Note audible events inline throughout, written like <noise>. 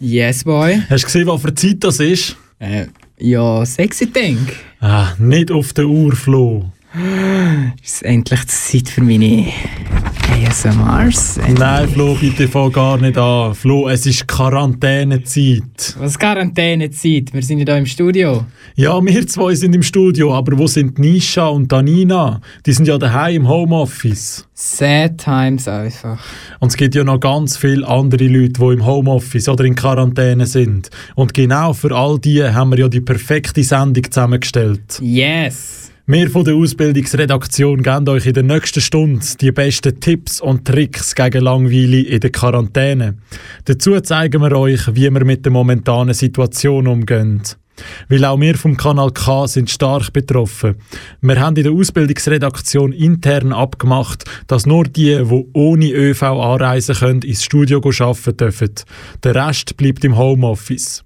Yes, boy. Hast du gesehen, was für Zeit das ist? Äh, ja, sexy Denk. Ah, nicht auf der Uhr, Flo. <gasps> Ist endlich Zeit für meine ASMRs? Nein, Flo, bitte fang gar nicht an. Flo, es ist Quarantänezeit. Was Quarantänezeit? Wir sind ja hier im Studio. Ja, wir zwei sind im Studio, aber wo sind Nisha und Danina? Die sind ja daheim im Homeoffice. Sad times einfach. Und es gibt ja noch ganz viele andere Leute, die im Homeoffice oder in Quarantäne sind. Und genau für all die haben wir ja die perfekte Sendung zusammengestellt. Yes! Wir von der Ausbildungsredaktion geben euch in der nächsten Stunde die besten Tipps und Tricks gegen Langweile in der Quarantäne. Dazu zeigen wir euch, wie wir mit der momentanen Situation umgehen. Weil auch wir vom Kanal K sind stark betroffen. Wir haben in der Ausbildungsredaktion intern abgemacht, dass nur die, die ohne ÖV anreisen können, ins Studio arbeiten dürfen. Der Rest bleibt im Homeoffice.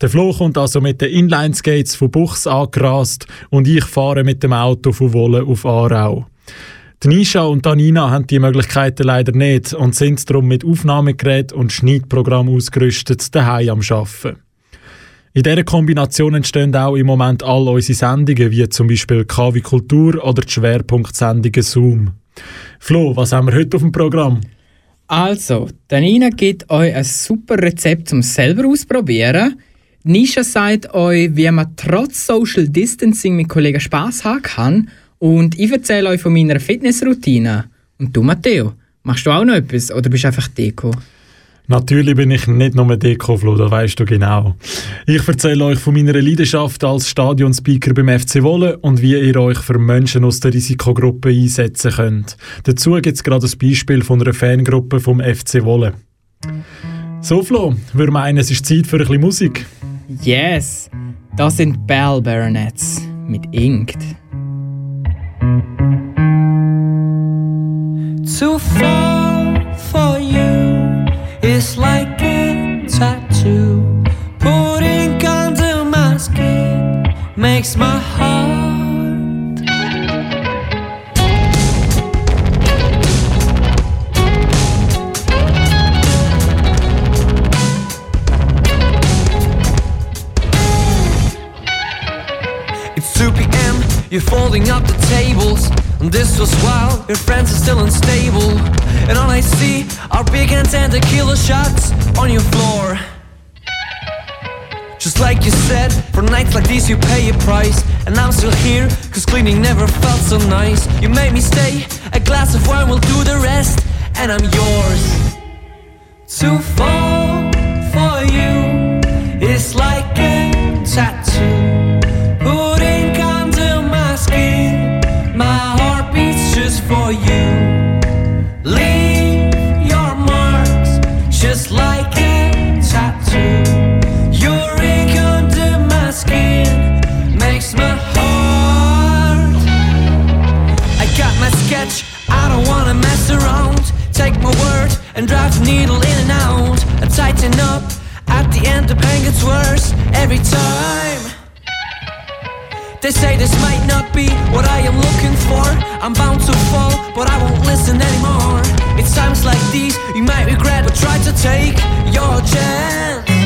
Der Flo kommt also mit den Inline-Skates von Buchs angerast und ich fahre mit dem Auto von Wolle auf Aarau. Nisha und Danina haben die Möglichkeiten leider nicht und sind darum mit Aufnahmegerät und Schneidprogramm ausgerüstet daheim am Arbeiten. In dieser Kombination entstehen auch im Moment all unsere Sendungen, wie zum Beispiel KW Kultur oder die Schwerpunktsendungen Zoom. Flo, was haben wir heute auf dem Programm? Also, Danina gibt euch ein super Rezept zum selber ausprobieren. Nisha sagt euch, wie man trotz Social Distancing mit Kollegen Spaß haben kann. Und ich erzähle euch von meiner Fitnessroutine. Und du, Matteo, machst du auch noch etwas oder bist du einfach Deko? Natürlich bin ich nicht nur Dekoflo, das weißt du genau. Ich erzähle euch von meiner Leidenschaft als Stadionspeaker beim FC Wolle und wie ihr euch für Menschen aus der Risikogruppe einsetzen könnt. Dazu gibt es gerade ein Beispiel von einer Fangruppe vom FC Wolle. So Flo, wir meinen, es ist Zeit für ein bisschen Musik. Yes, das sind Bell Baronets mit Inkt. My heart. It's 2 p.m. You're folding up the tables. And this was while your friends are still unstable. And all I see are big hands and tender killer shots on your floor. Like you said, for nights like these you pay a price. And I'm still here, cause cleaning never felt so nice. You made me stay, a glass of wine will do the rest. And I'm yours. To fall for you is like a tattoo. And drive the needle in and out. I tighten up, at the end the pain gets worse every time. They say this might not be what I am looking for. I'm bound to fall, but I won't listen anymore. It's times like these you might regret, but try to take your chance.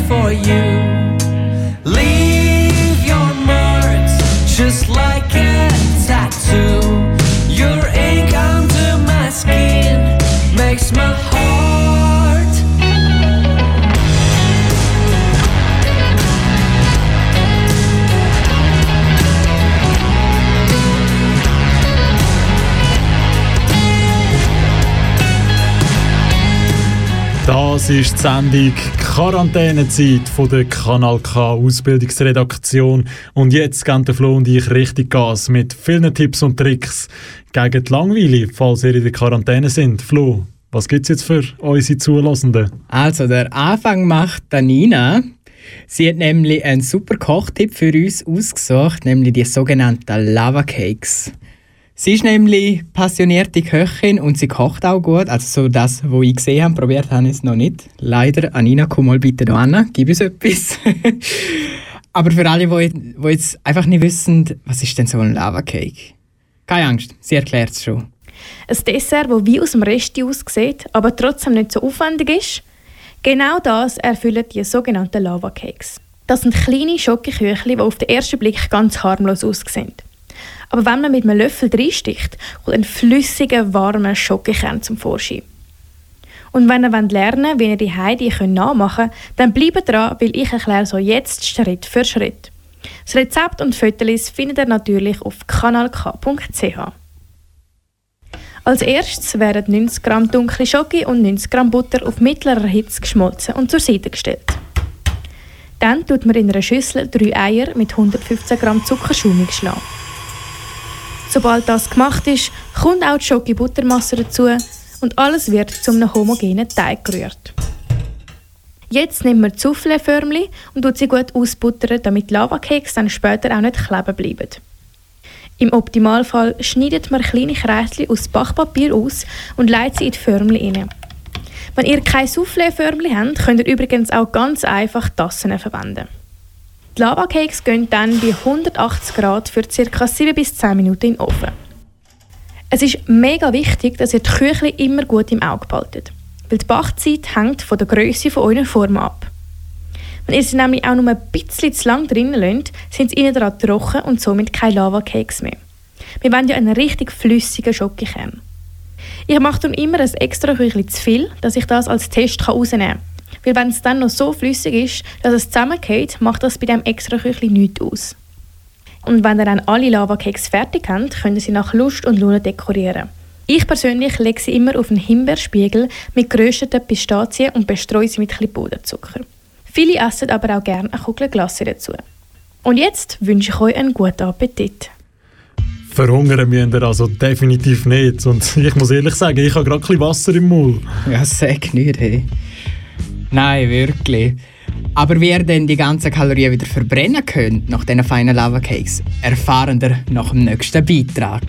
for you. Leave your marks just like a tattoo. Your ink under my skin makes my heart. Das ist die Sendung Quarantänezeit von der Kanal K Ausbildungsredaktion. Und jetzt geben der Flo und ich richtig Gas mit vielen Tipps und Tricks gegen die Langweile, falls ihr in der Quarantäne sind. Flo, was gibt es jetzt für unsere Zulassenden? Also, der Anfang macht Danina. Sie hat nämlich einen super Kochtipp für uns ausgesucht, nämlich die sogenannten Lava Cakes. Sie ist nämlich passionierte Köchin und sie kocht auch gut. Also so das, was ich gesehen habe, probiert habe ich es noch nicht. Leider, Anina, komm mal bitte da an, gib uns etwas. <laughs> Aber für alle, die, jetzt einfach nicht wissen, was ist denn so ein Lava Cake? Keine Angst, sie erklärt es schon. Ein Dessert, das wie aus dem Resti aussieht, aber trotzdem nicht so aufwendig ist. Genau das erfüllen die sogenannten Lava Cakes. Das sind kleine Schokoküchli, die auf den ersten Blick ganz harmlos aussehen. Aber wenn man mit einem Löffel reinsticht, kommt ein flüssiger, warmer Schokokern zum Vorschein. Und wenn ihr lernen wollt, wie ihr die Heidi nachmachen könnt, dann bleibt dran, weil ich erkläre so jetzt Schritt für Schritt. Das Rezept und Fotos findet ihr natürlich auf kanalk.ch. Als erstes werden 90 Gramm dunkle Schoki und 90 Gramm Butter auf mittlerer Hitze geschmolzen und zur Seite gestellt. Dann tut man in einer Schüssel drei Eier mit 115 Gramm Zuckerschaum schlagen. Sobald das gemacht ist, kommt auch die Schoki-Buttermasse dazu und alles wird zu einem homogenen Teig gerührt. Jetzt nimmt man die Soufflé-Förmchen und tut sie gut ausbuttern, damit Lavakeks dann später auch nicht kleben bleiben. Im Optimalfall schneidet man kleine Kreischen aus Backpapier aus und leitet sie in die Förmchen rein. Wenn ihr keine Soufflé-Förmchen habt, könnt ihr übrigens auch ganz einfach Tassen verwenden. Die Lavacakes gehen dann bei 180 Grad für ca. 7 bis 10 Minuten in den Ofen. Es ist mega wichtig, dass ihr die Küchli immer gut im Auge behaltet, weil die Backzeit hängt von der Größe von eurer Form ab. Wenn ihr sie nämlich auch nur ein bisschen zu lang drinnen lasst, sind sie innen dran trocken und somit keine Lava-Cakes mehr. Wir wollen ja einen richtig flüssigen Schokokern. Ich mache dann immer ein extra Küchli zu viel, dass ich das als Test rausnehmen kann. Weil wenn es dann noch so flüssig ist, dass es zusammengeht, macht das bei dem extra Küchli nichts aus. Und wenn ihr dann alle Lava-Cakes fertig habt, könnt ihr sie nach Lust und Laune dekorieren. Ich persönlich lege sie immer auf einen Himbeerspiegel mit gerösteten Pistazien und bestreue sie mit etwas Puderzucker. Viele essen aber auch gerne eine Kugel Glasse dazu. Und jetzt wünsche ich euch einen guten Appetit. Verhungern müsst ihr also definitiv nicht. Und ich muss ehrlich sagen, ich habe gerade ein bisschen Wasser im Mund. Ja, sag nicht, hey. Nein, wirklich. Aber wie ihr denn die ganzen Kalorien wieder verbrennen könnt nach diesen feinen Lava Cakes, erfahren wir nach dem nächsten Beitrag.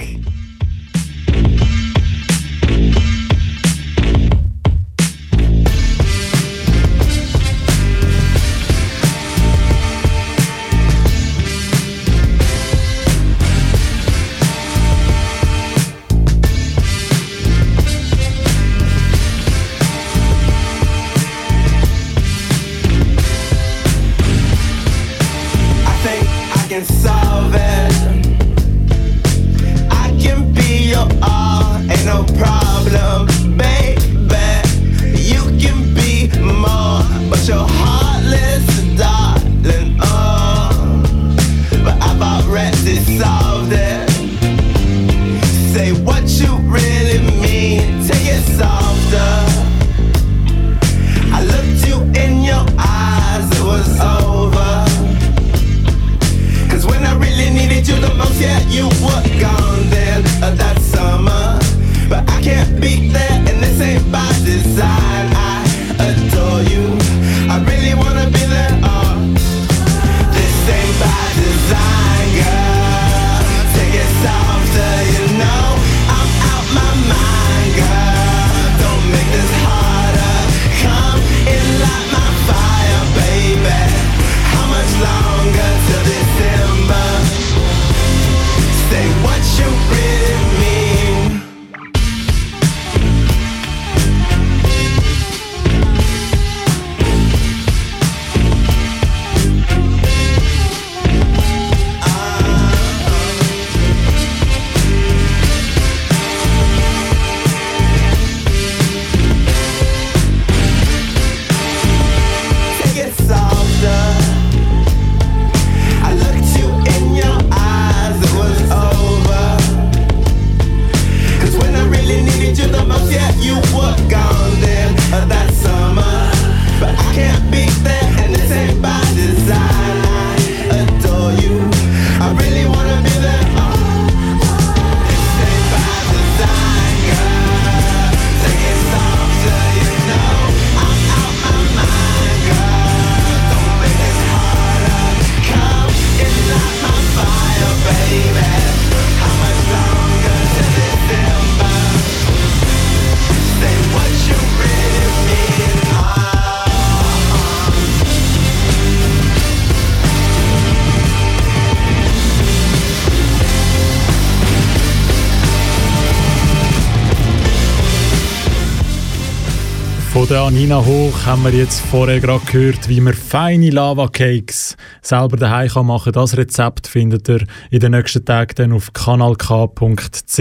Von der Anina Hoch haben wir jetzt vorher gerade gehört, wie man feine Lava-Cakes selber daheim machen kann. Das Rezept findet ihr in den nächsten Tagen dann auf kanalk.ch.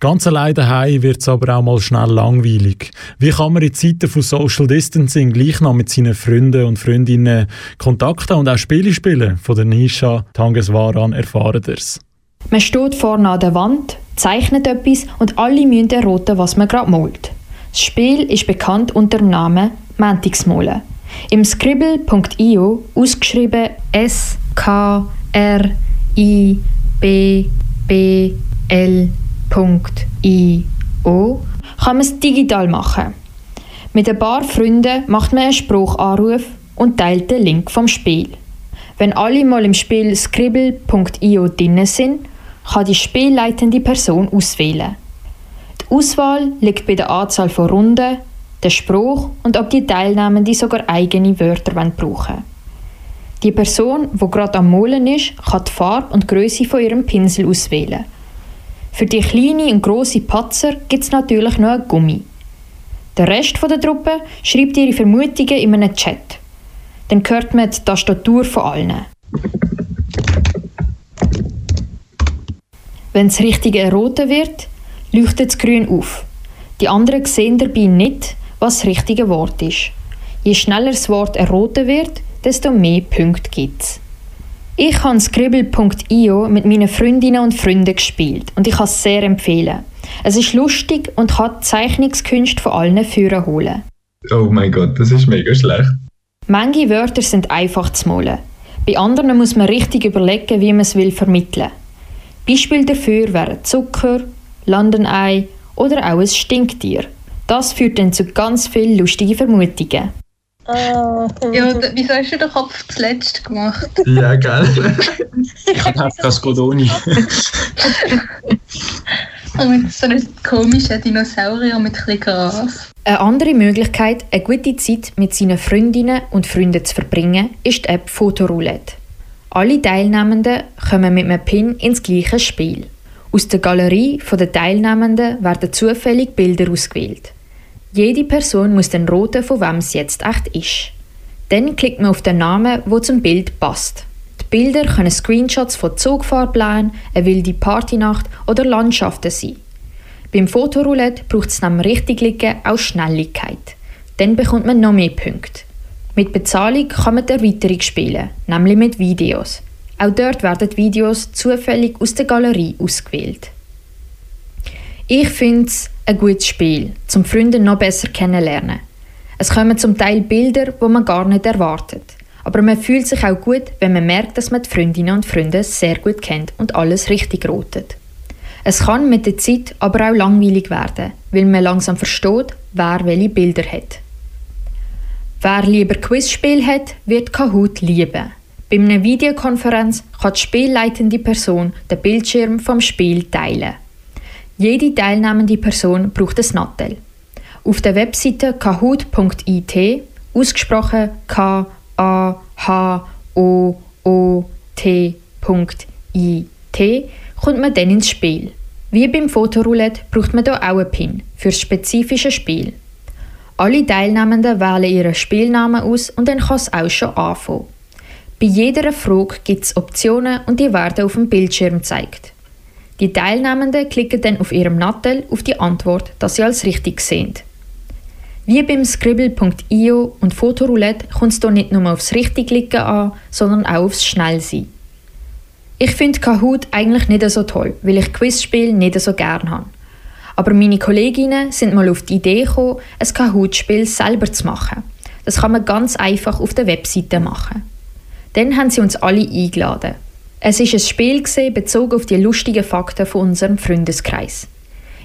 Ganz allein daheim wird es aber auch mal schnell langweilig. Wie kann man in Zeiten von Social Distancing gleich noch mit seinen Freunden und Freundinnen Kontakt haben und auch Spiele spielen? Von der Nisha Tangeswaran erfahren ihr's. Man steht vorne an der Wand, zeichnet etwas und alle müssen erraten, was man gerade malt. Das Spiel ist bekannt unter dem Namen Mantigsmolen. Im Scribble.io ausgeschrieben S K R I B B L .io kann man es digital machen. Mit ein paar Freunden macht man einen Spruchanruf und teilt den Link vom Spiel. Wenn alle mal im Spiel scribble.io drin sind, kann die spielleitende Person auswählen. Die Auswahl liegt bei der Anzahl von Runden, der Spruch und ob die Teilnehmenden sogar eigene Wörter brauchen. Die Person, die gerade am Molen ist, kann die Farbe und Größe von ihrem Pinsel auswählen. Für die kleine und grosse Patzer gibt es natürlich noch ein Gummi. Der Rest der Truppe schreibt ihre Vermutungen in einem Chat. Dann hört man die Tastatur von allen. Wenn das Richtige erraten wird, leuchtet es grün auf. Die anderen sehen dabei nicht, was das richtige Wort ist. Je schneller das Wort erraten wird, desto mehr Punkte gibt es. Ich habe Scribble.io mit meinen Freundinnen und Freunden gespielt und ich kann es sehr empfehlen. Es ist lustig und kann die Zeichnungskünste von allen Führern holen. Oh mein Gott, das ist mega schlecht. Manche Wörter sind einfach zu malen. Bei anderen muss man richtig überlegen, wie man es will vermitteln. Beispiel dafür wären Zucker, Landenei oder auch ein Stinktier. Das führt dann zu ganz vielen lustigen Vermutungen. Ja, d- wieso hast du den Kopf zuletzt gemacht? Ja, gell? <laughs> Ich habe Cascodoni. Also mit so einem komischen Dinosaurier mit ein Gras. Eine andere Möglichkeit, eine gute Zeit mit seinen Freundinnen und Freunden zu verbringen, ist die App Fotoroulette. Alle Teilnehmenden kommen mit einem Pin ins gleiche Spiel. Aus der Galerie der Teilnehmenden werden zufällig Bilder ausgewählt. Jede Person muss dann roten, von wem es jetzt echt ist. Dann klickt man auf den Namen, wo zum Bild passt. Die Bilder können Screenshots von Zugfahrplänen, eine wilde Partynacht oder Landschaften sein. Beim Fotoroulette braucht es neben richtig liegen auch Schnelligkeit. Dann bekommt man noch mehr Punkte. Mit Bezahlung kann man Erweiterung spielen, nämlich mit Videos. Auch dort werden Videos zufällig aus der Galerie ausgewählt. Ich finde es ein gutes Spiel, zum Freunde noch besser kennenlernen. Es kommen zum Teil Bilder, wo man gar nicht erwartet. Aber man fühlt sich auch gut, wenn man merkt, dass man die Freundinnen und Freunde sehr gut kennt und alles richtig rotet. Es kann mit der Zeit aber auch langweilig werden, weil man langsam versteht, wer welche Bilder hat. Wer lieber Quizspiel hat, wird Kahoot lieben. Bei einer Videokonferenz kann die spielleitende Person den Bildschirm vom Spiel teilen. Jede teilnehmende Person braucht ein Nattel. Auf der Webseite kahoot.it, ausgesprochen k a h o o t.it, kommt man dann ins Spiel. Wie beim Fotoroulette braucht man hier auch einen Pin für das spezifische Spiel. Alle Teilnehmenden wählen ihren Spielnamen aus und dann kann es auch schon anfangen. Bei jeder Frage gibt es Optionen und die werden auf dem Bildschirm gezeigt. Die Teilnehmenden klicken dann auf ihrem Nattel auf die Antwort, dass sie als richtig sehen. Wie beim Scribble.io und Fotoroulette kommt es hier nicht nur aufs Richtigliegen an, sondern auch aufs Schnellsein. Ich finde Kahoot eigentlich nicht so toll, weil ich Quizspiele nicht so gern habe. Aber meine Kolleginnen sind mal auf die Idee gekommen, ein Kahoot-Spiel selber zu machen. Das kann man ganz einfach auf der Webseite machen. Dann haben sie uns alle eingeladen. Es ist ein Spiel gewesen, bezogen auf die lustigen Fakten von unserem Freundeskreis.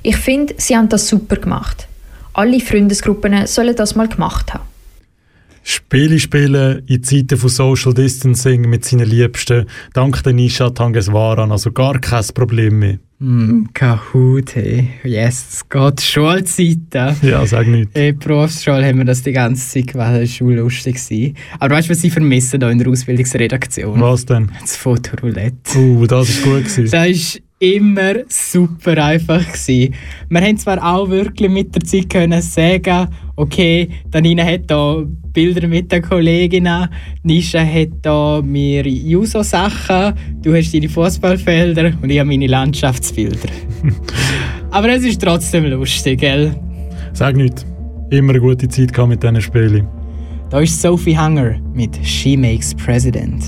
Ich finde, sie haben das super gemacht. Alle Freundesgruppen sollen das mal gemacht haben. Spiele spielen in Zeiten von Social Distancing mit seinen Liebsten. Dank der Nisha Tangeswaran, also gar kein Problem mehr. Mm, Kahoot, hey. Yes, es geht Schulzeiten. Ja, sag nicht. In der Berufsschule haben wir das die ganze Zeit gemacht, das war lustig. gewesen. Aber weißt du, was ich vermisse da in der Ausbildungsredaktion? Was denn? Das Fotoroulette. Uh, das ist gut gewesen. Das ist immer super einfach. Gewesen. Wir haben zwar auch wirklich mit der Zeit können sagen, okay, Danina hat da Bilder mit den Kolleginnen, Nisha hat da mir Juso-Sachen, du hast deine Fußballfelder und ich habe meine Landschaftsbilder. <laughs> Aber es ist trotzdem lustig, gell? Sag nicht. Immer eine gute Zeit mit diesen Spielen. Da ist Sophie Hunger mit She Makes President.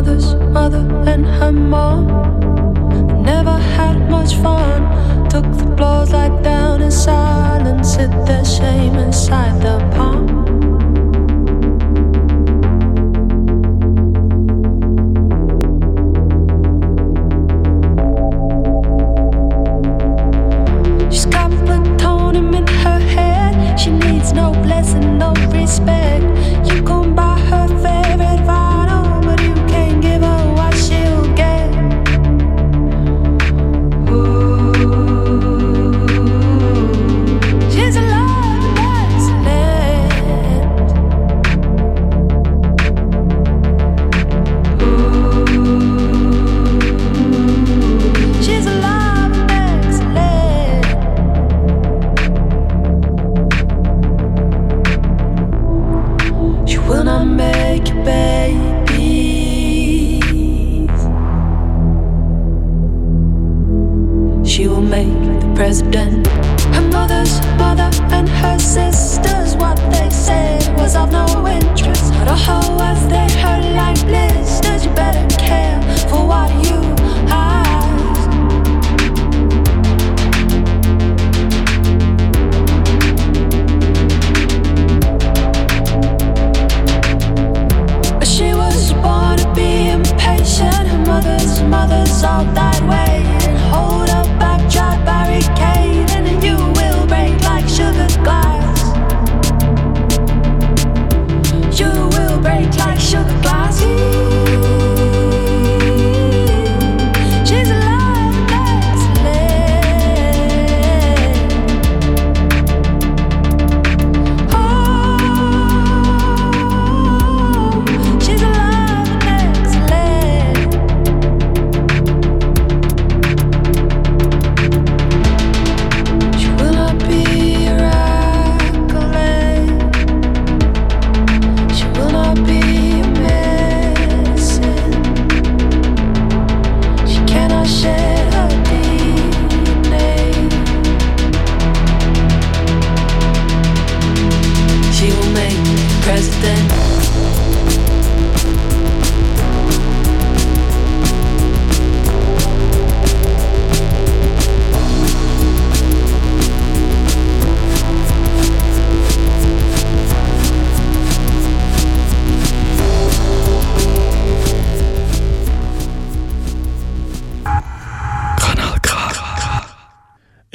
Mother's mother and her mom never had much fun. Took the blows like down in silence, hid their shame inside their palm. She's got plutonium in her head. She needs no blessing, no respect.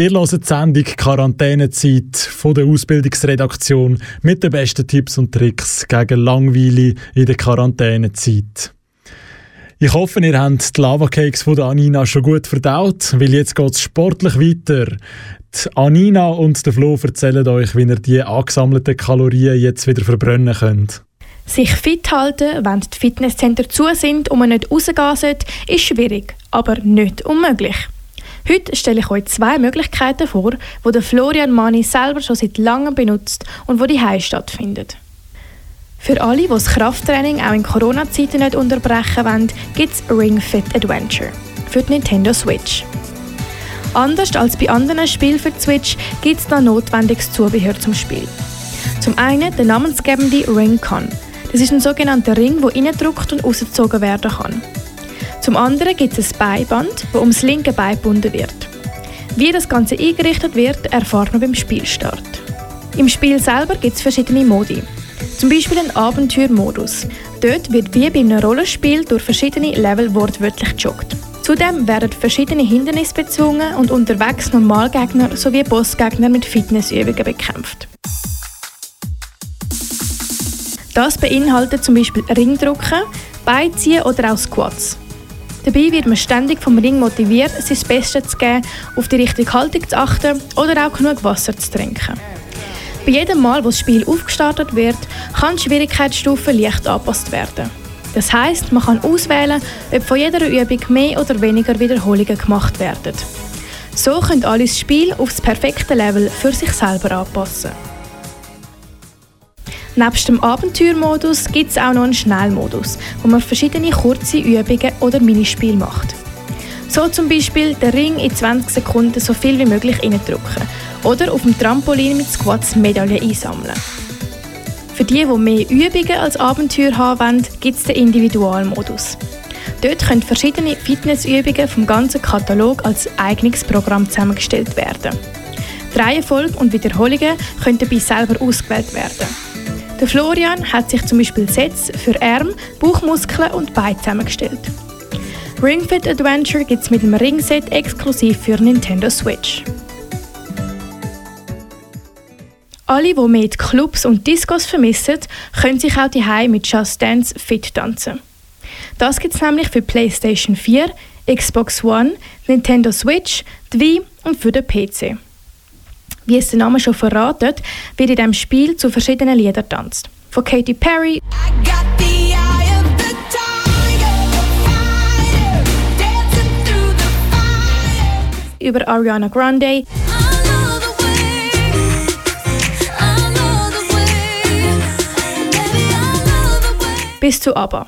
Ihr hört die Sendung Quarantänezeit von der Ausbildungsredaktion mit den besten Tipps und Tricks gegen Langweile in der Quarantänezeit. Ich hoffe, ihr habt die Lava-Cakes von der Anina schon gut verdaut, weil jetzt geht es sportlich weiter. Die Anina und der Flo erzählen euch, wie ihr die angesammelten Kalorien jetzt wieder verbrennen könnt. Sich fit halten, wenn die Fitnesscenter zu sind und man nicht rausgehen sollte, ist schwierig, aber nicht unmöglich. Heute stelle ich euch zwei Möglichkeiten vor, die der Florian Mani selber schon seit langem benutzt und wo die Heim stattfindet. Für alle, die das Krafttraining auch in Corona-Zeiten nicht unterbrechen wollen, gibt es Ring Fit Adventure für die Nintendo Switch. Anders als bei anderen Spielen für die Switch gibt es noch notwendiges Zubehör zum Spiel. Zum einen der namensgebende Ring-Con. Das ist ein sogenannter Ring, der reingedrückt und ausgezogen werden kann. Zum anderen gibt es ein Beiband, das ums linke Bein gebunden wird. Wie das Ganze eingerichtet wird, erfahrt man beim Spielstart. Im Spiel selber gibt es verschiedene Modi. Zum Beispiel einen Abenteuermodus. Dort wird wie bei einem Rollenspiel durch verschiedene Level wortwörtlich gejoggt. Zudem werden verschiedene Hindernisse bezwungen und unterwegs Normalgegner sowie Bossgegner mit Fitnessübungen bekämpft. Das beinhaltet zum Beispiel Ringdrücken, Beiziehen oder auch Squats. Dabei wird man ständig vom Ring motiviert, sein Bestes zu geben, auf die richtige Haltung zu achten oder auch genug Wasser zu trinken. Bei jedem Mal, wo das Spiel aufgestartet wird, kann die Schwierigkeitsstufe leicht angepasst werden. Das heißt, man kann auswählen, ob von jeder Übung mehr oder weniger Wiederholungen gemacht werden. So können alle das Spiel auf das perfekte Level für sich selber anpassen. Nebst dem Abenteuermodus gibt es auch noch einen Schnellmodus, wo man verschiedene kurze Übungen oder Minispiele macht. So zum Beispiel den Ring in 20 Sekunden so viel wie möglich reindrücken oder auf dem Trampolin mit Squats Medaillen einsammeln. Für die, die mehr Übungen als Abenteuer haben wollen, gibt es den Individualmodus. Dort können verschiedene Fitnessübungen vom ganzen Katalog als eigenes Programm zusammengestellt werden. Die Reihenfolge und Wiederholungen können dabei selber ausgewählt werden. Der Florian hat sich zum Beispiel Sets für Arm, Bauchmuskeln und Beine zusammengestellt. Ring Fit Adventure gibt es mit dem Ringset exklusiv für Nintendo Switch. Alle, die die Clubs und Discos vermissen, können sich auch die mit Just Dance fit tanzen. Das gibt es nämlich für PlayStation 4, Xbox One, Nintendo Switch, die Wii und für den PC. Wie es der Name schon verratet, wird in diesem Spiel zu verschiedenen Liedern tanzt. Von Katy Perry über Ariana Grande bis zu ABBA.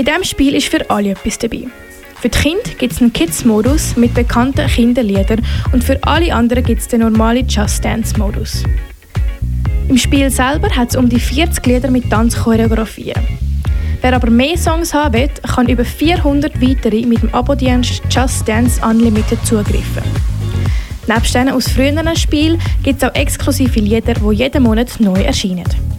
In diesem Spiel ist für alle etwas dabei. Für die Kinder gibt es einen Kids-Modus mit bekannten Kinderliedern und für alle anderen gibt es den normalen Just Dance-Modus. Im Spiel selber hat es um die 40 Lieder mit Tanzchoreografien. Wer aber mehr Songs haben will, kann über 400 weitere mit dem Abo-Dienst Just Dance Unlimited zugreifen. Nebst denen aus früheren Spielen gibt es auch exklusive Lieder, die jeden Monat neu erscheinen.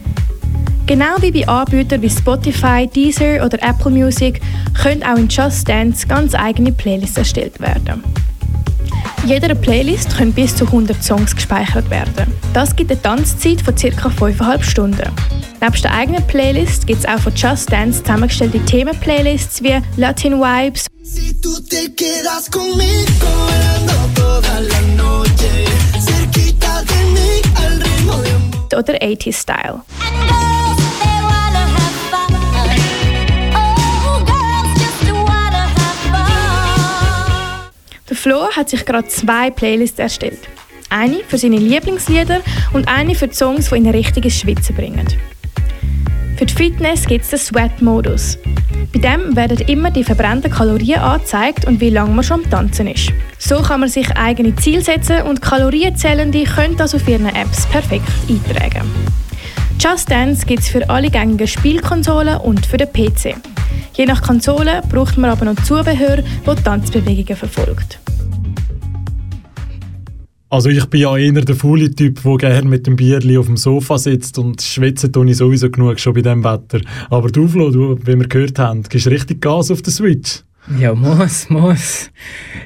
Genau wie bei Anbietern wie Spotify, Deezer oder Apple Music können auch in Just Dance ganz eigene Playlists erstellt werden. In jeder Playlist können bis zu 100 Songs gespeichert werden. Das gibt eine Tanzzeit von ca. 5,5 Stunden. Neben der eigenen Playlist gibt es auch von Just Dance zusammengestellte Themen-Playlists wie Latin Vibes Si noche, oder 80s Style. Flo hat sich gerade zwei Playlists erstellt. Eine für seine Lieblingslieder und eine für die Songs, die ihn richtig ins Schwitzen bringen. Für die Fitness gibt es den Sweat-Modus. Bei dem werden immer die verbrannten Kalorien angezeigt und wie lange man schon am Tanzen ist. So kann man sich eigene Ziele setzen und Kalorienzählende können das auf ihren Apps perfekt eintragen. Just Dance gibt es für alle gängigen Spielkonsolen und für den PC. Je nach Konsole braucht man aber noch Zubehör, das Tanzbewegungen verfolgt. Also ich bin ja eher der faule Typ, der gerne mit dem Bierli auf dem Sofa sitzt und schwitzen tue ich sowieso genug schon bei diesem Wetter. Aber du Flo, du, wie wir gehört haben, gibst richtig Gas auf der Switch. Ja, muss, muss.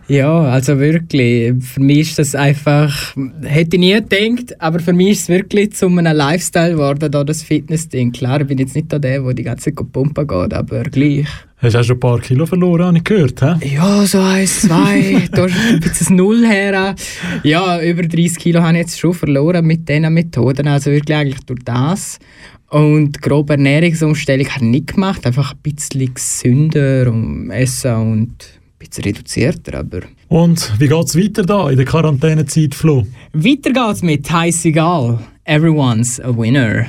Ja, also wirklich. Für mich ist das einfach, hätte ich nie gedacht, aber für mich ist es wirklich zu einem Lifestyle geworden, da das Fitness-Ding. Klar, ich bin jetzt nicht da der, der die ganze Zeit pumpen geht, aber gleich. Hast du auch schon ein paar Kilo verloren, habe ich gehört, hä? Ja, so eins, zwei, da ist ein bisschen Null her. Ja, über 30 Kilo habe ich jetzt schon verloren mit diesen Methoden, also wirklich eigentlich durch das. Und grobe Ernährungsumstellung habe ich nicht gemacht, einfach ein bisschen gesünder und essen und ein bisschen reduzierter, aber... Und wie geht's weiter da in der Quarantänezeit, Flo? Weiter geht's mit Egal. Everyone's a winner.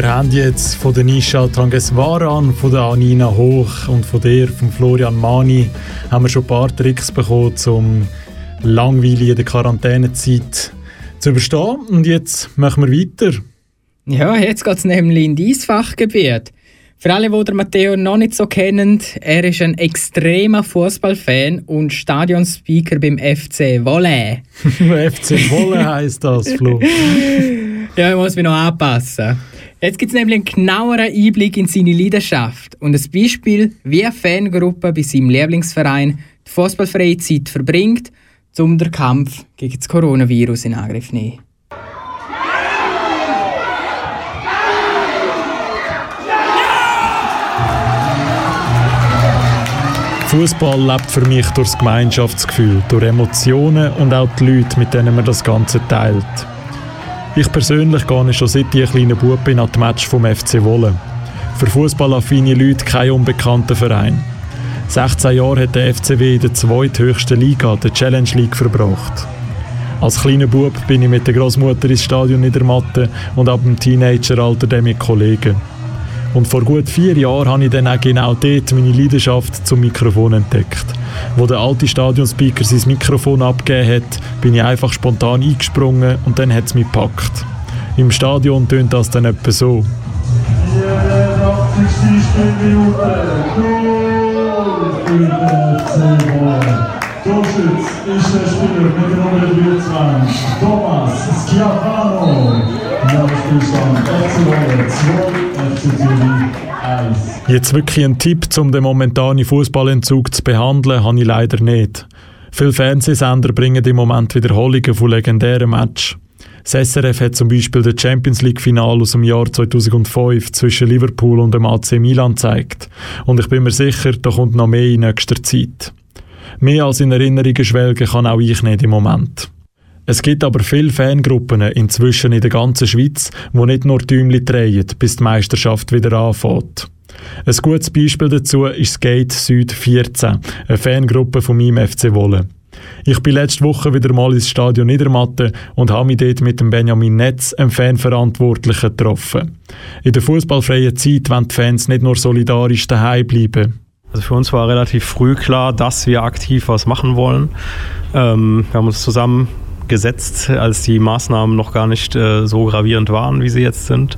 Wir haben jetzt von der Nisha Tangeswaran, von der Anina Hoch und von dir, von Florian Mani, haben wir schon ein paar Tricks bekommen, um langweilig in der Quarantänezeit zu überstehen. Und jetzt machen wir weiter. Ja, jetzt geht es nämlich in dein Fachgebiet. Für alle, die Matteo noch nicht so kennen, er ist ein extremer Fußballfan und Stadionspeaker beim FC Wolle. <laughs> FC Wolle heisst das, Flo. <laughs> ja, ich muss mich noch anpassen. Jetzt gibt es nämlich einen genaueren Einblick in seine Leidenschaft und ein Beispiel, wie eine Fangruppe bei seinem Lieblingsverein die fußballfreie Zeit verbringt, um den Kampf gegen das Coronavirus in Angriff zu nehmen. Fußball lebt für mich durch das Gemeinschaftsgefühl, durch Emotionen und auch die Leute, mit denen man das Ganze teilt. Ich persönlich gehe schon seit ich kleiner Bub bin an die Match vom FC Wolle. Für fußballaffine Leute kein unbekannter Verein. 16 Jahre hat der FCW in der zweithöchsten Liga, der Challenge League, verbracht. Als kleiner Bub bin ich mit der Großmutter ins Stadion Niedermatte und ab dem Teenageralter dann mit Kollegen. Und vor gut vier Jahren habe ich dann auch genau dort meine Leidenschaft zum Mikrofon entdeckt. Wo der alte Stadionspeaker sein Mikrofon abgegeben hat, bin ich einfach spontan eingesprungen und dann hat es mich gepackt. Im Stadion tönt das dann etwa so. Torschütz ist der Spieler mit der Nummer 23, Thomas Schiaffano. Nachspielstand FC Wolle 2, FC Zürich 1. Jetzt wirklich ein Tipp, um den momentanen Fußballentzug zu behandeln, habe ich leider nicht. Viele Fernsehsender bringen im Moment Wiederholungen von legendären Matches. Das SRF hat zum Beispiel das Champions League Final aus dem Jahr 2005 zwischen Liverpool und dem AC Milan gezeigt. Und ich bin mir sicher, da kommt noch mehr in nächster Zeit. Mehr als in Erinnerungen schwelgen kann auch ich nicht im Moment. Es gibt aber viele Fangruppen inzwischen in der ganzen Schweiz, die nicht nur Däumchen drehen, bis die Meisterschaft wieder anfängt. Ein gutes Beispiel dazu ist Skate Süd 14, eine Fangruppe von meinem FC Wolle. Ich bin letzte Woche wieder mal ins Stadion Niedermatte und habe mich dort mit dem Benjamin Netz, einem Fanverantwortlichen, getroffen. In der fußballfreien Zeit wollen die Fans nicht nur solidarisch daheim bleiben. Also für uns war relativ früh klar, dass wir aktiv was machen wollen. Ähm, wir haben uns zusammengesetzt, als die Maßnahmen noch gar nicht äh, so gravierend waren, wie sie jetzt sind.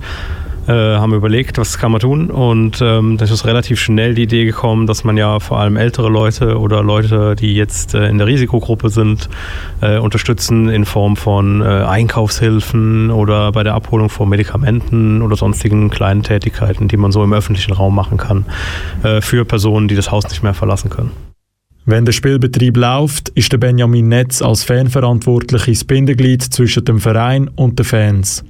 Äh, haben überlegt, was kann man tun und ähm, dann ist relativ schnell die Idee gekommen, dass man ja vor allem ältere Leute oder Leute, die jetzt äh, in der Risikogruppe sind, äh, unterstützen in Form von äh, Einkaufshilfen oder bei der Abholung von Medikamenten oder sonstigen kleinen Tätigkeiten, die man so im öffentlichen Raum machen kann, äh, für Personen, die das Haus nicht mehr verlassen können. Wenn der Spielbetrieb läuft, ist der Benjamin Netz als Fanverantwortliche das Bindeglied zwischen dem Verein und den Fans.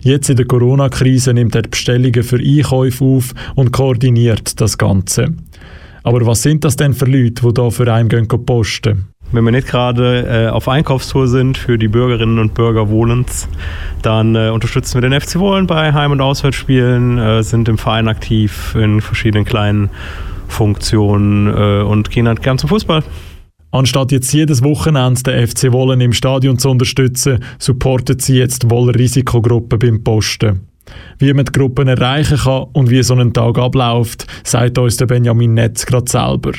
Jetzt in der Corona-Krise nimmt er Bestellungen für Einkäufe auf und koordiniert das Ganze. Aber was sind das denn für Leute, die da für einen gehen posten? Wenn wir nicht gerade äh, auf Einkaufstour sind für die Bürgerinnen und Bürger Wohlens, dann äh, unterstützen wir den FC Wohlen bei Heim- und Auswärtsspielen, äh, sind im Verein aktiv in verschiedenen kleinen Funktionen äh, und gehen halt gern zum Fußball. Anstatt jetzt jedes Wochenende den FC Wollen im Stadion zu unterstützen, supportet sie jetzt Woller Risikogruppe beim Posten. Wie man die Gruppen erreichen kann und wie so ein Tag abläuft, sagt uns der Benjamin Netz gerade selber.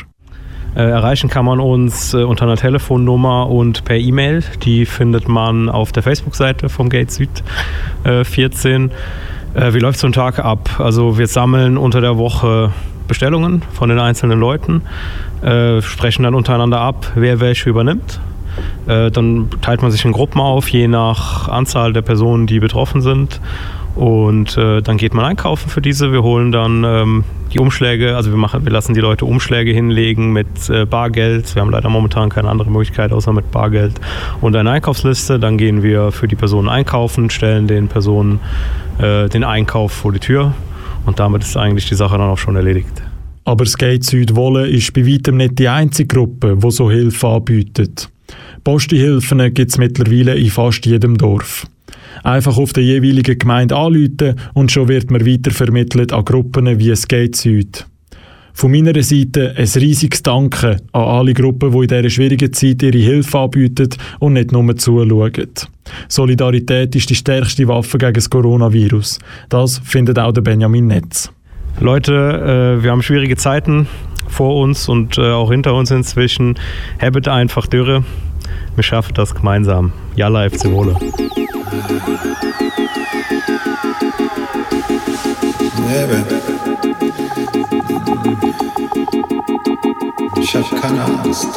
Äh, erreichen kann man uns äh, unter einer Telefonnummer und per E-Mail. Die findet man auf der Facebook-Seite vom Gate Süd äh, 14. Äh, wie läuft so ein Tag ab? Also wir sammeln unter der Woche Bestellungen von den einzelnen Leuten, äh, sprechen dann untereinander ab, wer welche übernimmt. Äh, dann teilt man sich in Gruppen auf, je nach Anzahl der Personen, die betroffen sind. Und äh, dann geht man einkaufen für diese. Wir holen dann ähm, die Umschläge, also wir, machen, wir lassen die Leute Umschläge hinlegen mit äh, Bargeld. Wir haben leider momentan keine andere Möglichkeit außer mit Bargeld und eine Einkaufsliste. Dann gehen wir für die Personen einkaufen, stellen den Personen äh, den Einkauf vor die Tür und damit ist eigentlich die Sache dann auch schon erledigt. Aber Skate Südwolle ist bei weitem nicht die einzige Gruppe, die so Hilfe anbietet. Postihilfen gibt es mittlerweile in fast jedem Dorf. Einfach auf der jeweiligen Gemeinde anrufen und schon wird man weitervermittelt an Gruppen wie Skate Süd. Von meiner Seite ein riesiges Danke an alle Gruppen, die in dieser schwierigen Zeit ihre Hilfe anbieten und nicht nur zuschauen. Solidarität ist die stärkste Waffe gegen das Coronavirus. Das findet auch der Benjamin Netz. Leute, äh, wir haben schwierige Zeiten vor uns und äh, auch hinter uns inzwischen. Habit einfach Dürre. Wir schaffen das gemeinsam. Jalla FC Wohle. Lebe. Ich hab keine Angst.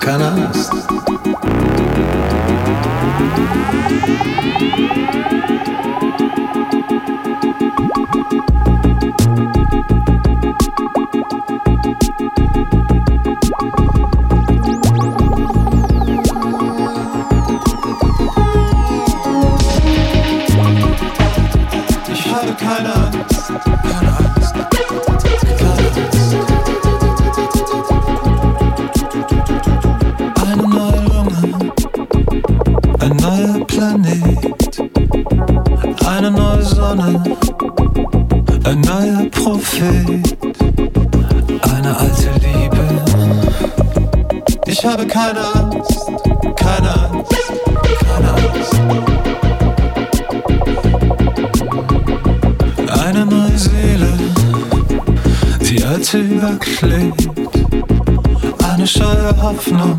Keine Angst. Ich Prophet. Eine alte Liebe. Ich habe keine Angst. Keine Angst. Keine Angst. Eine neue Seele, die alte überklebt. Eine scheue Hoffnung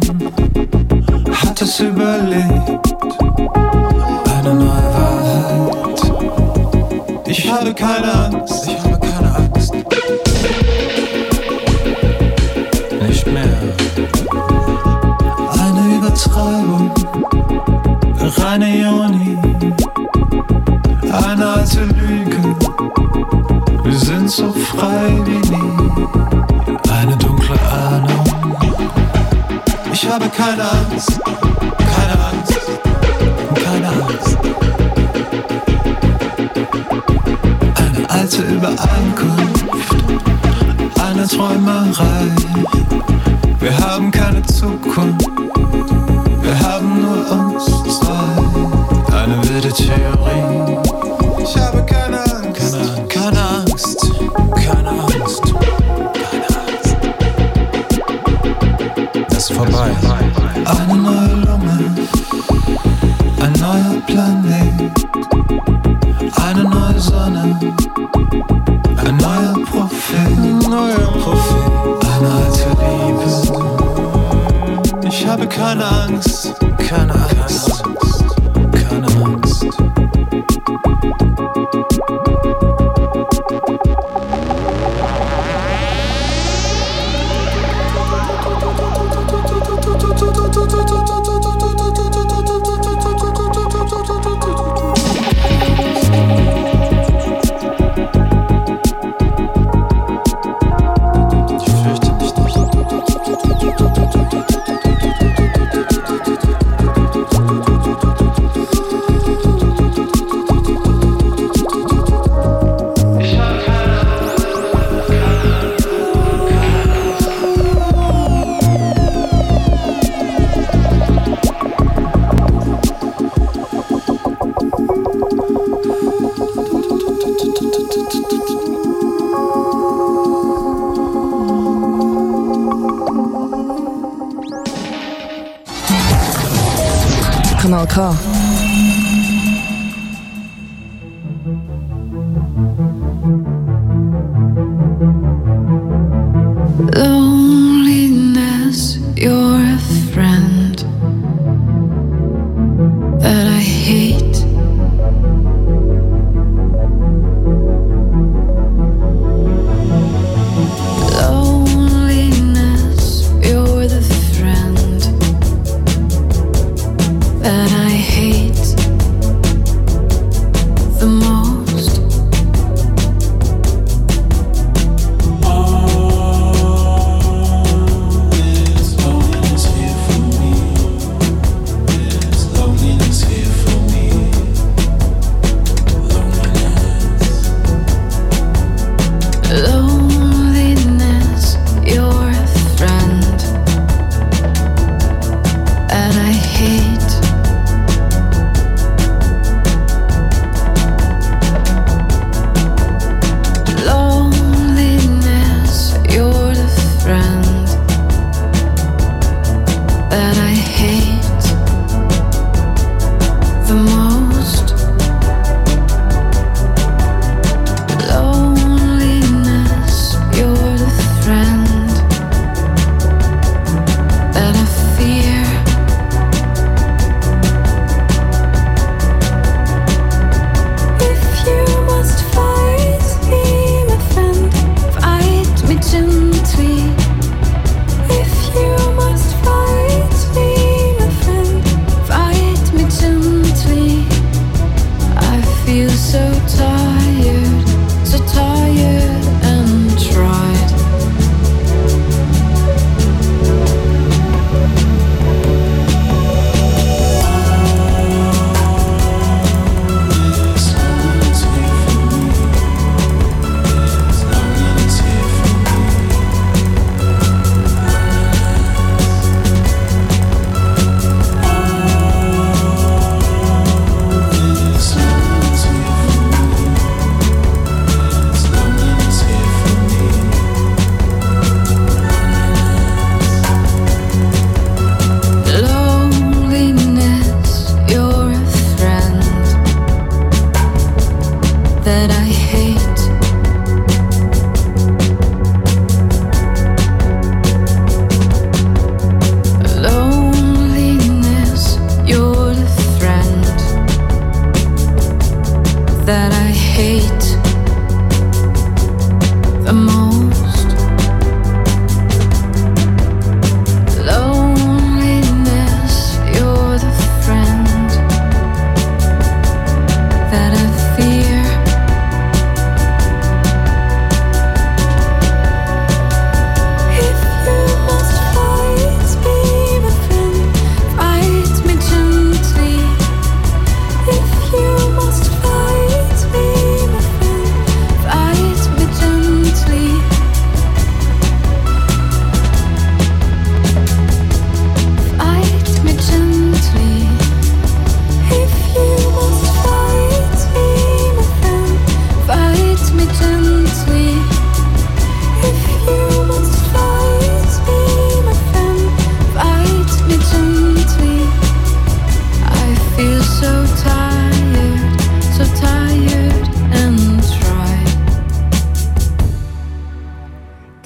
hat es überlebt. Eine neue Wahrheit. Ich habe keine Angst. Frei wie nie. Eine dunkle Ahnung. Ich habe keine Angst. Keine Angst. Keine Angst. Eine alte Übereinkunft. Eine Träumerei. Wir haben keine Zukunft. Wir haben nur uns zwei. Eine wilde Theorie.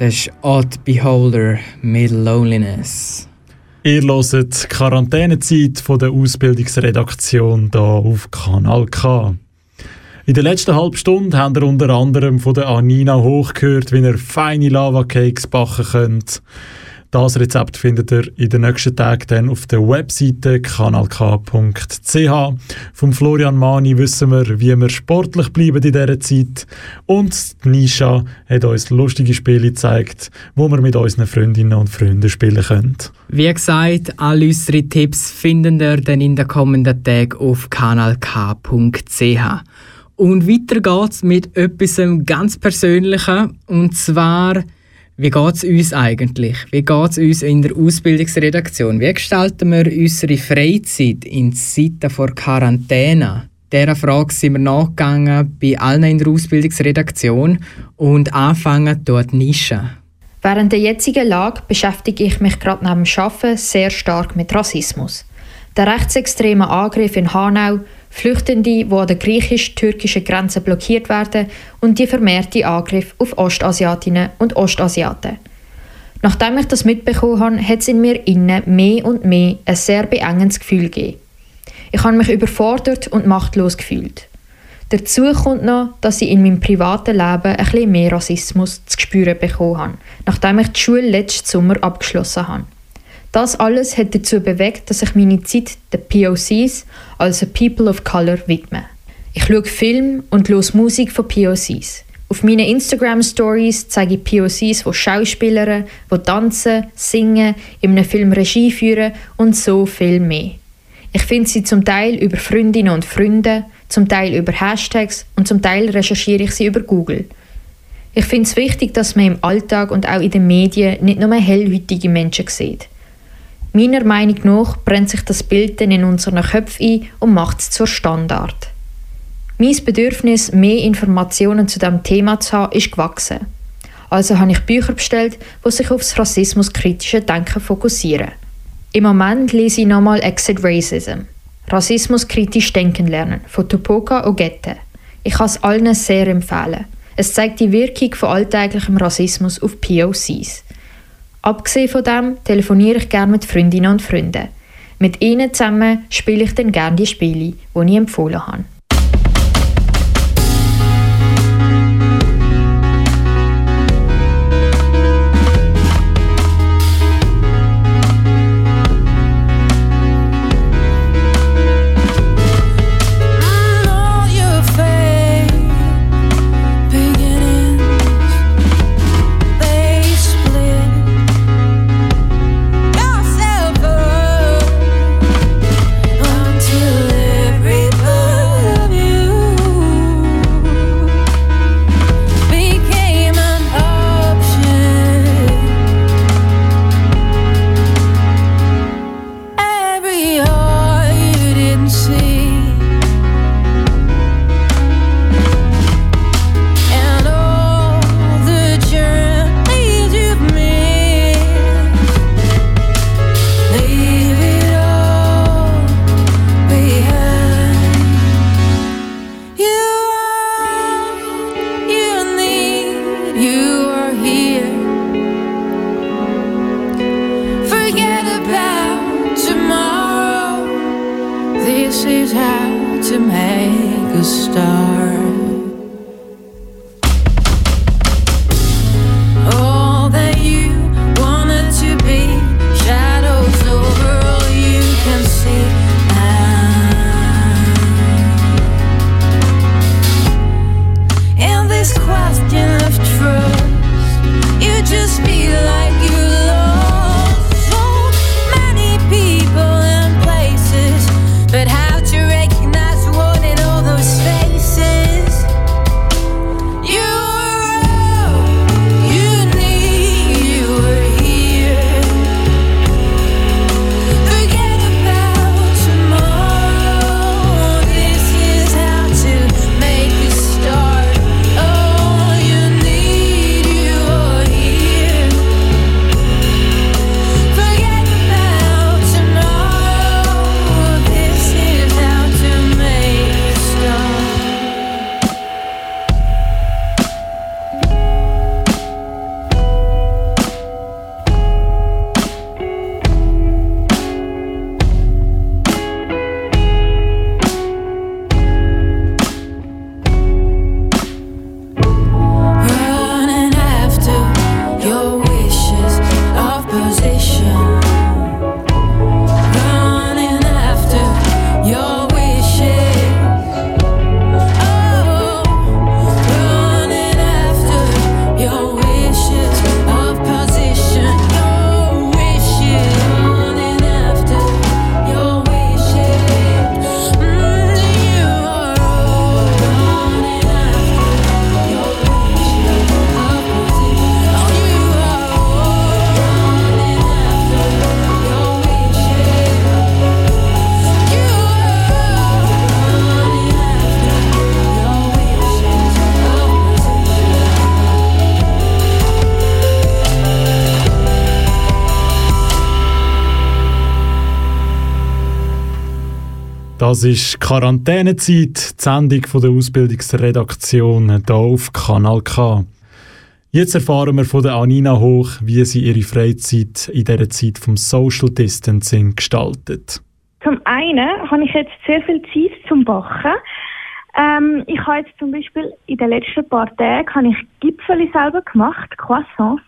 Das ist Odd Beholder mit Loneliness. Ihr hört die Quarantänezeit von der Ausbildungsredaktion hier auf Kanal K. In der letzten halben Stunde habt ihr unter anderem von der Anina hochgehört, wie ihr feine Lava-Cakes backen könnt. Das Rezept findet ihr in den nächsten Tagen dann auf der Webseite kanalk.ch. Vom Florian Mani wissen wir, wie wir sportlich bleiben in dieser Zeit. Und die Nisha hat uns lustige Spiele gezeigt, wo wir mit unseren Freundinnen und Freunden spielen können. Wie gesagt, alle unsere Tipps finden ihr dann in den kommenden Tagen auf kanalk.ch. Und weiter geht's mit etwas ganz Persönlichem. Und zwar, wie geht's uns eigentlich? Wie geht's uns in der Ausbildungsredaktion? Wie gestalten wir unsere Freizeit in Zeiten vor Quarantäne? Dieser Frage sind wir nachgegangen bei allen in der Ausbildungsredaktion und anfangen dort Nische. Während der jetzigen Lage beschäftige ich mich gerade neben dem Arbeiten sehr stark mit Rassismus. Der rechtsextreme Angriff in Hanau, Flüchtende, die an der griechisch-türkischen Grenze blockiert werden und die vermehrte Angriff auf Ostasiatinnen und Ostasiaten. Nachdem ich das mitbekommen habe, hat es in mir innen mehr und mehr ein sehr beengendes Gefühl gegeben. Ich habe mich überfordert und machtlos gefühlt. Dazu kommt noch, dass ich in meinem privaten Leben ein bisschen mehr Rassismus zu spüren bekommen habe, nachdem ich die Schule letzten Sommer abgeschlossen habe. Das alles hat dazu bewegt, dass ich meine Zeit den POCs, also People of Color, widme. Ich schaue Film und höre Musik von POCs. Auf meinen Instagram-Stories zeige ich POCs, die Schauspielern, die tanzen, singen, in einem Film Regie führen und so viel mehr. Ich finde sie zum Teil über Freundinnen und Freunde, zum Teil über Hashtags und zum Teil recherchiere ich sie über Google. Ich finde es wichtig, dass man im Alltag und auch in den Medien nicht nur hellhütige Menschen sieht. Meiner Meinung nach brennt sich das Bild dann in unseren Köpfen ein und macht es zur Standard. Mein Bedürfnis, mehr Informationen zu diesem Thema zu haben, ist gewachsen. Also habe ich Bücher bestellt, die sich auf das rassismuskritische Denken fokussieren. Im Moment lese ich nochmal Exit Racism. Rassismus kritisch denken lernen von Tupoka Ogette. Ich kann es allen sehr empfehlen. Es zeigt die Wirkung von alltäglichem Rassismus auf POCs. Abgesehen von dem telefoniere ich gerne mit Freundinnen und Freunden. Mit ihnen zusammen spiele ich dann gerne die Spiele, die ich empfohlen habe. To make a start. Das ist Quarantänezeit, die Sendung von der Ausbildungsredaktion hier auf Kanal K. Jetzt erfahren wir von der Anina Hoch, wie sie ihre Freizeit in dieser Zeit vom Social Distancing gestaltet. Zum einen habe ich jetzt sehr viel Zeit zum Backen. Ähm, ich habe jetzt zum Beispiel in den letzten paar Tagen habe ich Gipfeli selber gemacht, Croissants.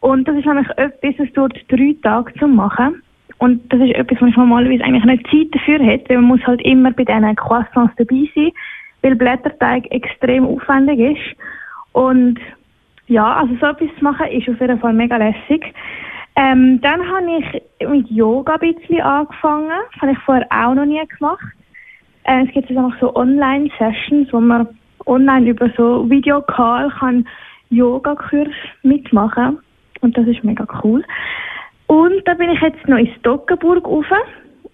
Und das ist nämlich etwas, das dauert drei Tage zu machen. Und das ist etwas, wo ich normalerweise eigentlich nicht Zeit dafür hätte, weil man muss halt immer bei diesen Croissants dabei sein, weil Blätterteig extrem aufwendig ist. Und ja, also so etwas zu machen ist auf jeden Fall mega lässig. Ähm, dann habe ich mit Yoga ein bisschen angefangen. Das habe ich vorher auch noch nie gemacht. Äh, es gibt jetzt einfach so Online-Sessions, wo man online über so Videocall kann Yoga-Kurs mitmachen und das ist mega cool. Und da bin ich jetzt noch in Stockenburg rauf.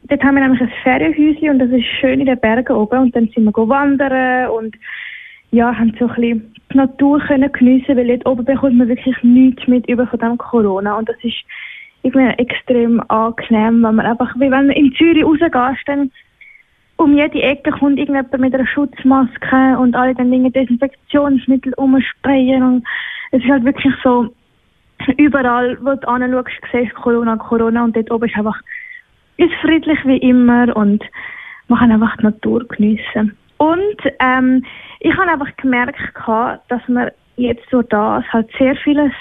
Dort haben wir nämlich ein Ferienhäuschen und das ist schön in den Bergen oben. Und dann sind wir wandern und ja, haben so ein bisschen die Natur können geniessen, weil dort oben bekommt man wirklich nichts mit über von dem Corona. Und das ist irgendwie extrem angenehm, wenn man einfach, wie wenn man in Zürich rausgehst, dann um jede Ecke kommt irgendjemand mit einer Schutzmaske und alle dann Dinge Desinfektionsmittel umsprayen und es ist halt wirklich so, überall, wo du anschaust, siehst Corona, Corona und dort oben ist einfach ist friedlich wie immer und man kann einfach die Natur geniessen. Und ähm, ich habe einfach gemerkt, dass man jetzt durch das halt sehr vieles,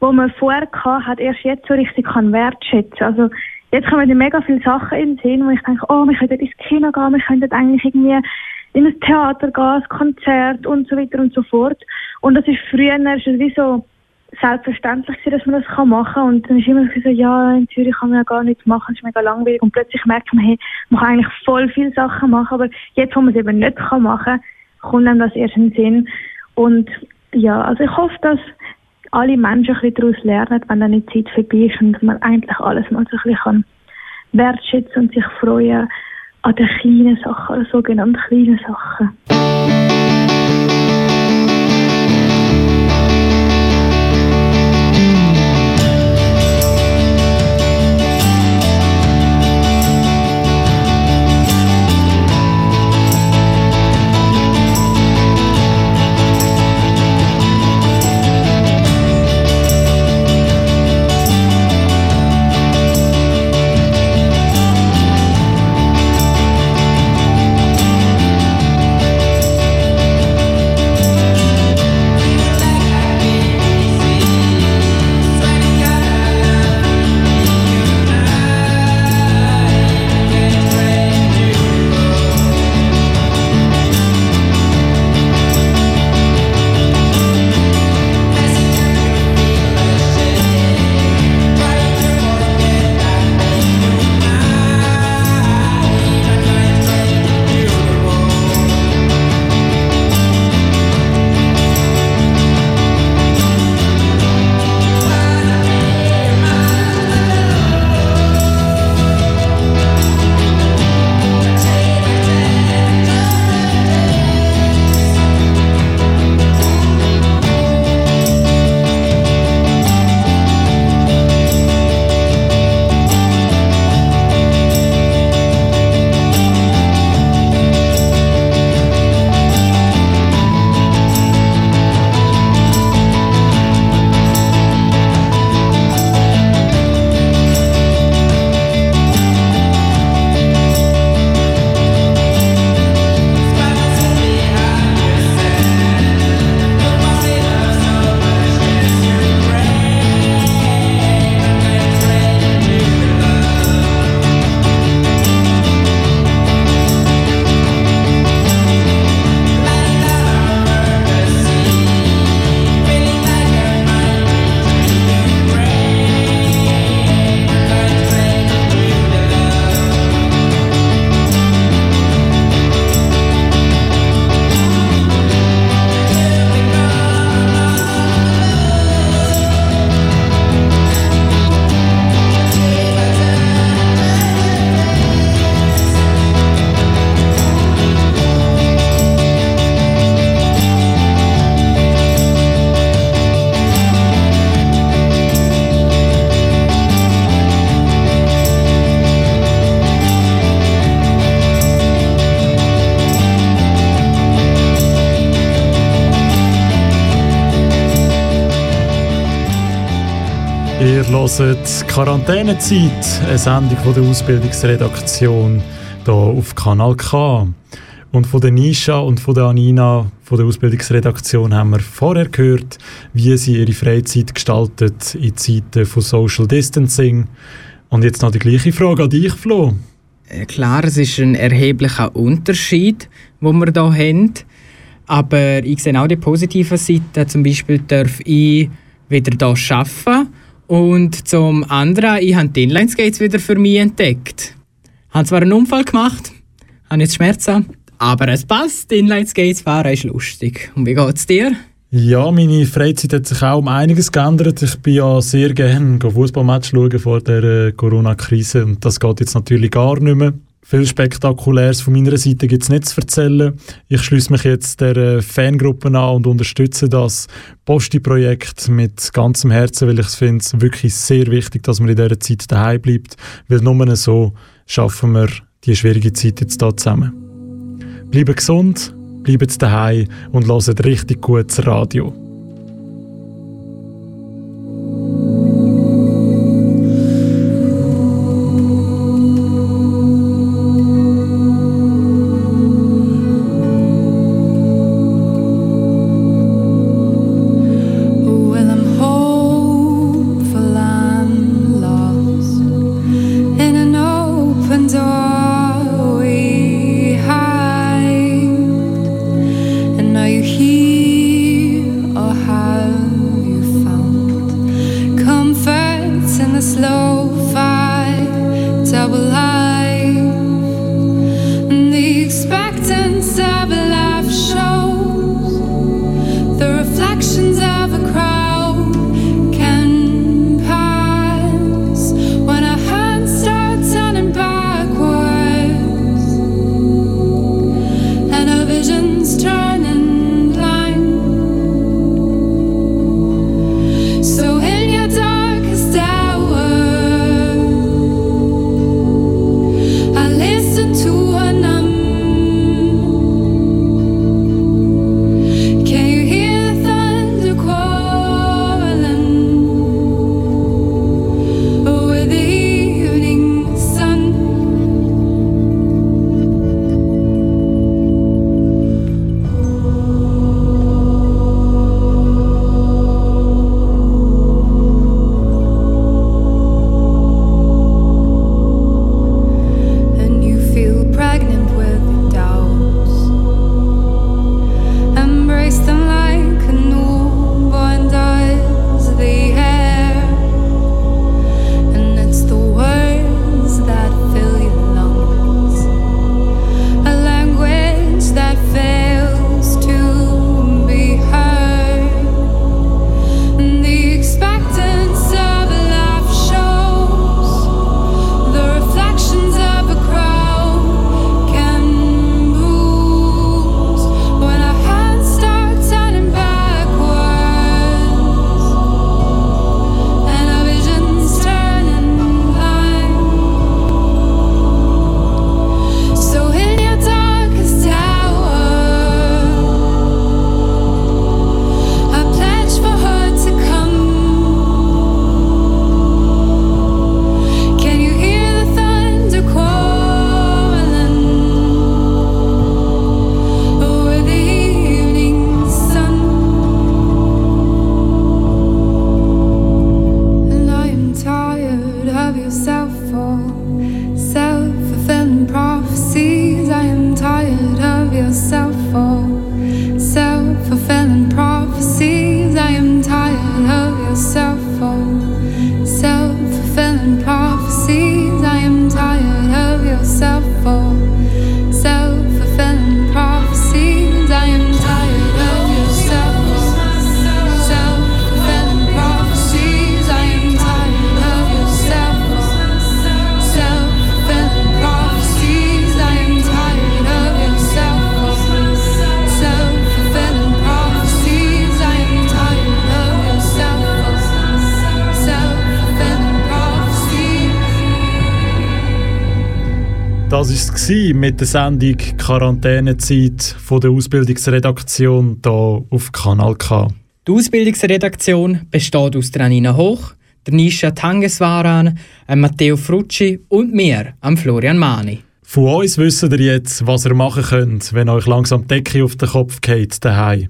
was man vorher hat, erst jetzt so richtig kann wertschätzen. Also jetzt kommen mir mega viele Sachen in den Sinn, wo ich denke, oh, wir könnten ins Kino gehen, wir könnten eigentlich irgendwie in ein Theater gehen, ein Konzert und so weiter und so fort. Und das ist früher ist es wie so selbstverständlich gewesen, dass man das kann machen kann. Und dann ist immer so, ja, in Zürich kann man ja gar nichts machen, es ist mega langweilig. Und plötzlich merkt man, hey, man kann eigentlich voll viele Sachen machen, aber jetzt, wo man es eben nicht kann machen, kommt einem das erst in den Sinn. Und ja, also ich hoffe, dass alle Menschen ein bisschen daraus lernen, wenn dann die Zeit vorbei ist und man eigentlich alles mal so ein bisschen kann wertschätzen und sich freuen an den kleinen Sachen, an den sogenannten kleinen Sachen. Ihr hört Quarantänezeit, eine Sendung von der Ausbildungsredaktion hier auf Kanal K. Und von der Nisha und von der Anina von der Ausbildungsredaktion haben wir vorher gehört, wie sie ihre Freizeit gestaltet in Zeiten von Social Distancing. Und jetzt noch die gleiche Frage an dich, Flo. Äh, Klar, es ist ein erheblicher Unterschied, wo wir hier haben. Aber ich sehe auch die positive Seite. Zum Beispiel darf ich wieder hier arbeiten. Und zum anderen, ich habe die Inline-Skates wieder für mich entdeckt. Ich habe zwar einen Unfall gemacht, habe jetzt Schmerzen, aber es passt. Inline-Skates fahren ist lustig. Und wie geht's dir? Ja, meine Freizeit hat sich auch um einiges geändert. Ich bin ja sehr gerne Fußballmatch schauen vor der äh, Corona-Krise und das geht jetzt natürlich gar nicht mehr. Viel Spektakuläres von meiner Seite gibt es nicht zu erzählen. Ich schließe mich jetzt der äh, Fangruppe an und unterstütze das Posti-Projekt mit ganzem Herzen, weil ich finde es wirklich sehr wichtig, dass man in dieser Zeit daheim bleibt, weil nur so schaffen wir die schwierige Zeit jetzt hier zusammen. Bleibt gesund, bleibt daheim und hört richtig gutes Radio. Mit der Sendung Quarantänezeit von der Ausbildungsredaktion hier auf Kanal K. Die Ausbildungsredaktion besteht aus der Anina Hoch, der Nisha Tangeswaran, Matteo Frucci und mir, am Florian Mani. Von uns wissen ihr jetzt, was ihr machen könnt, wenn euch langsam die Decke auf den Kopf geht daheim.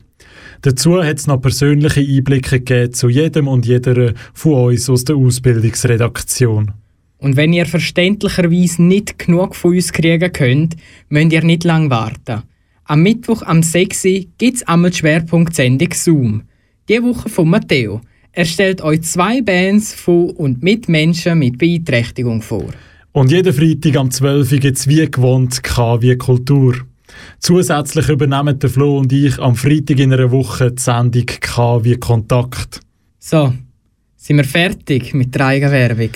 Dazu hat es noch persönliche Einblicke gegeben zu jedem und jeder von uns aus der Ausbildungsredaktion. Und wenn ihr verständlicherweise nicht genug von uns kriegen könnt, müsst ihr nicht lang warten. Am Mittwoch am 6. gibt es einmal die Schwerpunktsendung Zoom. Die Woche von Matteo. Er stellt euch zwei Bands von und mit Menschen mit Beeinträchtigung vor. Und jeden Freitag am 12. Uhr gibt es wie gewohnt KW Kultur. Zusätzlich übernehmen der Flo und ich am Freitag in einer Woche die Sendung KW Kontakt. So, sind wir fertig mit der Eigenwerbung?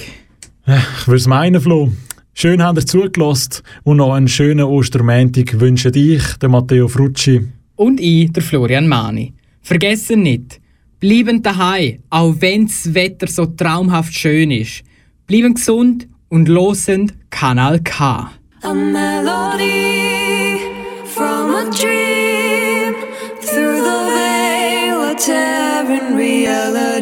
Ich würde es meinen, Flo. Schön habt ihr zugelassen und noch einen schönen Ostermäntig wünsche ich, der Matteo Frucci. Und ich, der Florian Mani. Vergessen nicht, bleiben daheim, auch wenn das Wetter so traumhaft schön ist. Bleiben gesund und losend Kanal K. A melody from a dream through the veil of terror reality.